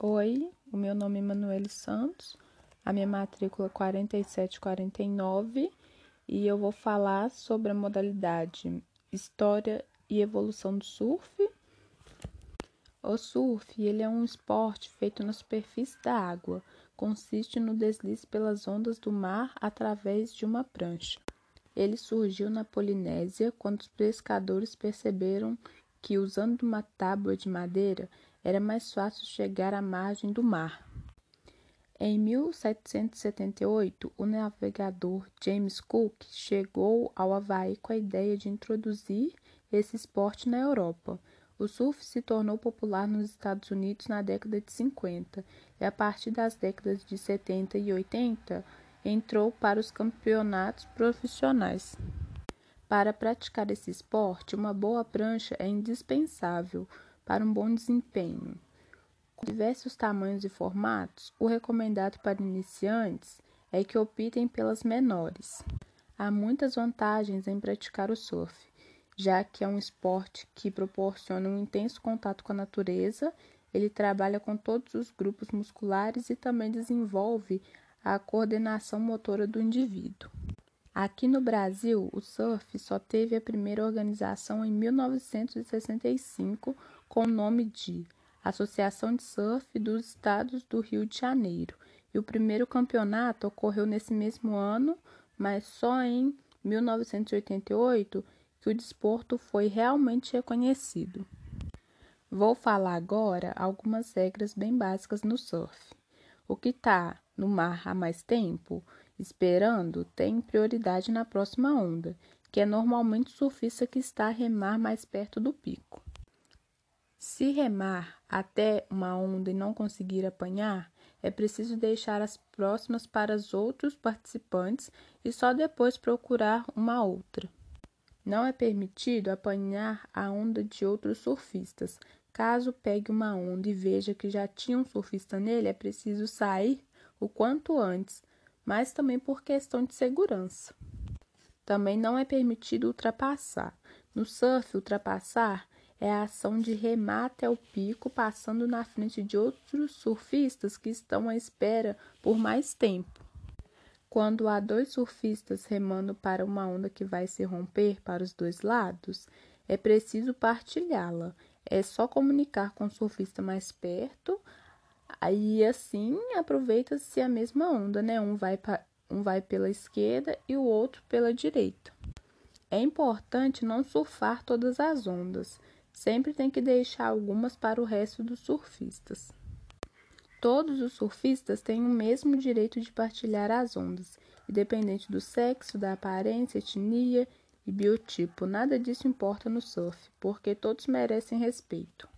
Oi, o meu nome é Manuele Santos, a minha matrícula é 4749 e eu vou falar sobre a modalidade História e Evolução do Surf. O surf ele é um esporte feito na superfície da água, consiste no deslize pelas ondas do mar através de uma prancha. Ele surgiu na Polinésia quando os pescadores perceberam que, usando uma tábua de madeira, era mais fácil chegar à margem do mar. Em 1778, o navegador James Cook chegou ao Havaí com a ideia de introduzir esse esporte na Europa. O surf se tornou popular nos Estados Unidos na década de 50 e, a partir das décadas de 70 e 80, entrou para os campeonatos profissionais. Para praticar esse esporte, uma boa prancha é indispensável para um bom desempenho. Com diversos tamanhos e formatos, o recomendado para iniciantes é que optem pelas menores. Há muitas vantagens em praticar o surf, já que é um esporte que proporciona um intenso contato com a natureza, ele trabalha com todos os grupos musculares e também desenvolve a coordenação motora do indivíduo. Aqui no Brasil, o surf só teve a primeira organização em 1965 com o nome de Associação de Surf dos Estados do Rio de Janeiro. E o primeiro campeonato ocorreu nesse mesmo ano, mas só em 1988 que o desporto foi realmente reconhecido. Vou falar agora algumas regras bem básicas no surf. O que está no mar há mais tempo esperando tem prioridade na próxima onda, que é normalmente o surfista que está a remar mais perto do pico. Se remar até uma onda e não conseguir apanhar, é preciso deixar as próximas para os outros participantes e só depois procurar uma outra. Não é permitido apanhar a onda de outros surfistas. Caso pegue uma onda e veja que já tinha um surfista nele, é preciso sair o quanto antes mas também por questão de segurança. Também não é permitido ultrapassar. No surf, ultrapassar é a ação de remar até o pico, passando na frente de outros surfistas que estão à espera por mais tempo. Quando há dois surfistas remando para uma onda que vai se romper para os dois lados, é preciso partilhá-la. É só comunicar com o surfista mais perto Aí assim aproveita-se a mesma onda, né? Um vai, um vai pela esquerda e o outro pela direita. É importante não surfar todas as ondas. Sempre tem que deixar algumas para o resto dos surfistas. Todos os surfistas têm o mesmo direito de partilhar as ondas, independente do sexo, da aparência, etnia e biotipo. Nada disso importa no surf, porque todos merecem respeito.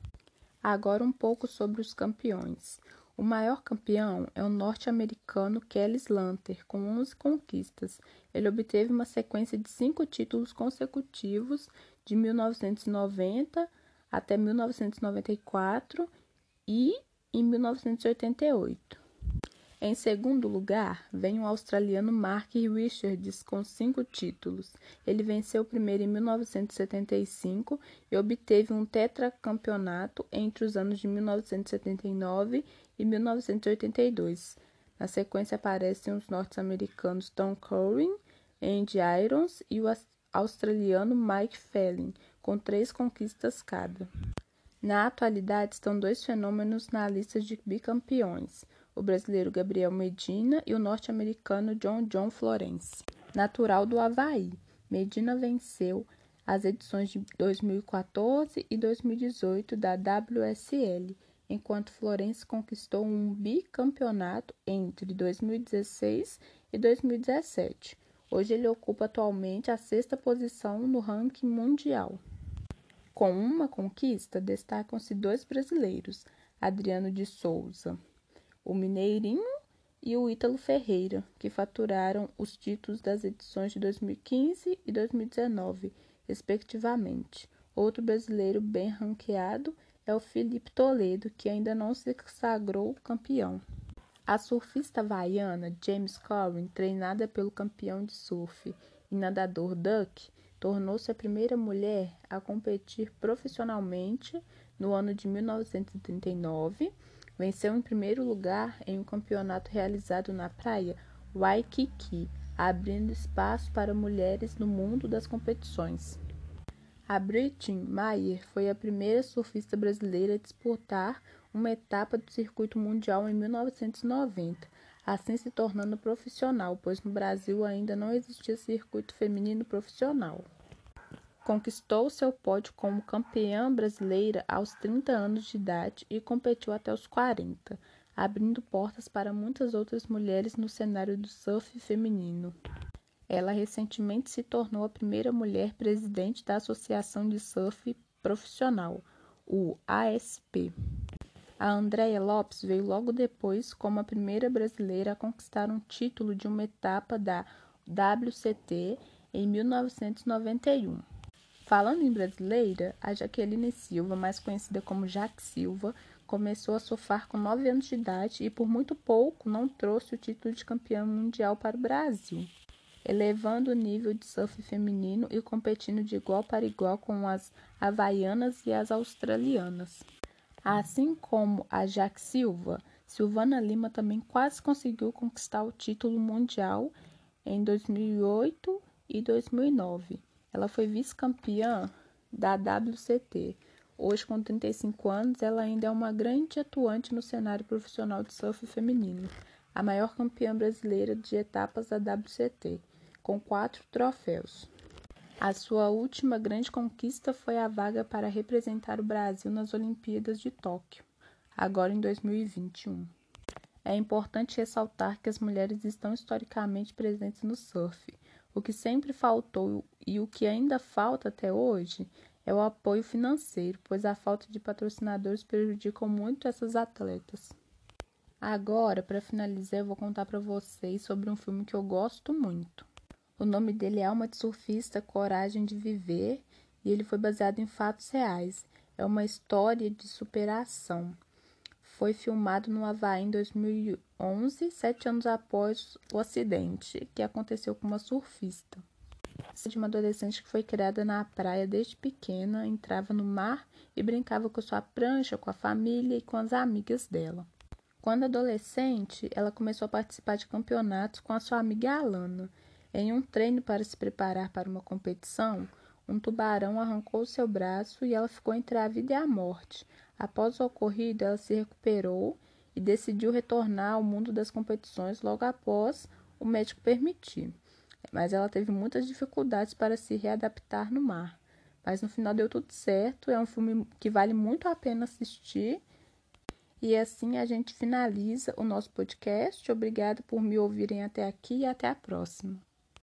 Agora um pouco sobre os campeões. O maior campeão é o norte-americano Kelly Slater, com 11 conquistas. Ele obteve uma sequência de cinco títulos consecutivos de 1990 até 1994 e em 1988. Em segundo lugar, vem o australiano Mark Richards com cinco títulos. Ele venceu o primeiro em 1975 e obteve um tetracampeonato entre os anos de 1979 e 1982. Na sequência aparecem os norte-americanos Tom Curran, Andy Irons e o australiano Mike Phelan, com três conquistas cada. Na atualidade, estão dois fenômenos na lista de bicampeões o brasileiro Gabriel Medina e o norte-americano John John Florence. Natural do Havaí, Medina venceu as edições de 2014 e 2018 da WSL, enquanto Florence conquistou um bicampeonato entre 2016 e 2017. Hoje ele ocupa atualmente a sexta posição no ranking mundial. Com uma conquista, destacam-se dois brasileiros, Adriano de Souza o Mineirinho e o Ítalo Ferreira, que faturaram os títulos das edições de 2015 e 2019, respectivamente. Outro brasileiro bem ranqueado é o Felipe Toledo, que ainda não se sagrou campeão. A surfista havaiana James Corwin, treinada pelo campeão de surf e nadador Duck, tornou-se a primeira mulher a competir profissionalmente no ano de 1939 Venceu em primeiro lugar em um campeonato realizado na praia Waikiki, abrindo espaço para mulheres no mundo das competições. A Britney Mayer foi a primeira surfista brasileira a disputar uma etapa do circuito mundial em 1990, assim se tornando profissional, pois no Brasil ainda não existia circuito feminino profissional. Conquistou seu pódio como campeã brasileira aos 30 anos de idade e competiu até os 40, abrindo portas para muitas outras mulheres no cenário do surf feminino. Ela recentemente se tornou a primeira mulher presidente da Associação de Surf Profissional, o ASP. A Andrea Lopes veio logo depois como a primeira brasileira a conquistar um título de uma etapa da WCT em 1991. Falando em brasileira, a Jaqueline Silva, mais conhecida como Jaque Silva, começou a surfar com 9 anos de idade e por muito pouco não trouxe o título de campeã mundial para o Brasil, elevando o nível de surf feminino e competindo de igual para igual com as havaianas e as australianas. Assim como a Jaque Silva, Silvana Lima também quase conseguiu conquistar o título mundial em 2008 e 2009 ela foi vice-campeã da WCT. Hoje, com 35 anos, ela ainda é uma grande atuante no cenário profissional de surf feminino, a maior campeã brasileira de etapas da WCT, com quatro troféus. A sua última grande conquista foi a vaga para representar o Brasil nas Olimpíadas de Tóquio, agora em 2021. É importante ressaltar que as mulheres estão historicamente presentes no surf, o que sempre faltou e o que ainda falta até hoje é o apoio financeiro, pois a falta de patrocinadores prejudica muito essas atletas. Agora, para finalizar, eu vou contar para vocês sobre um filme que eu gosto muito. O nome dele é Alma de Surfista Coragem de Viver e ele foi baseado em fatos reais. É uma história de superação foi filmado no Havaí em 2011, sete anos após o acidente que aconteceu com uma surfista. De uma adolescente que foi criada na praia desde pequena, entrava no mar e brincava com sua prancha, com a família e com as amigas dela. Quando adolescente, ela começou a participar de campeonatos com a sua amiga Alana. Em um treino para se preparar para uma competição, um tubarão arrancou seu braço e ela ficou entre a vida e a morte. Após o ocorrido, ela se recuperou e decidiu retornar ao mundo das competições logo após o médico permitir. Mas ela teve muitas dificuldades para se readaptar no mar. Mas no final deu tudo certo. É um filme que vale muito a pena assistir. E assim a gente finaliza o nosso podcast. Obrigada por me ouvirem até aqui e até a próxima.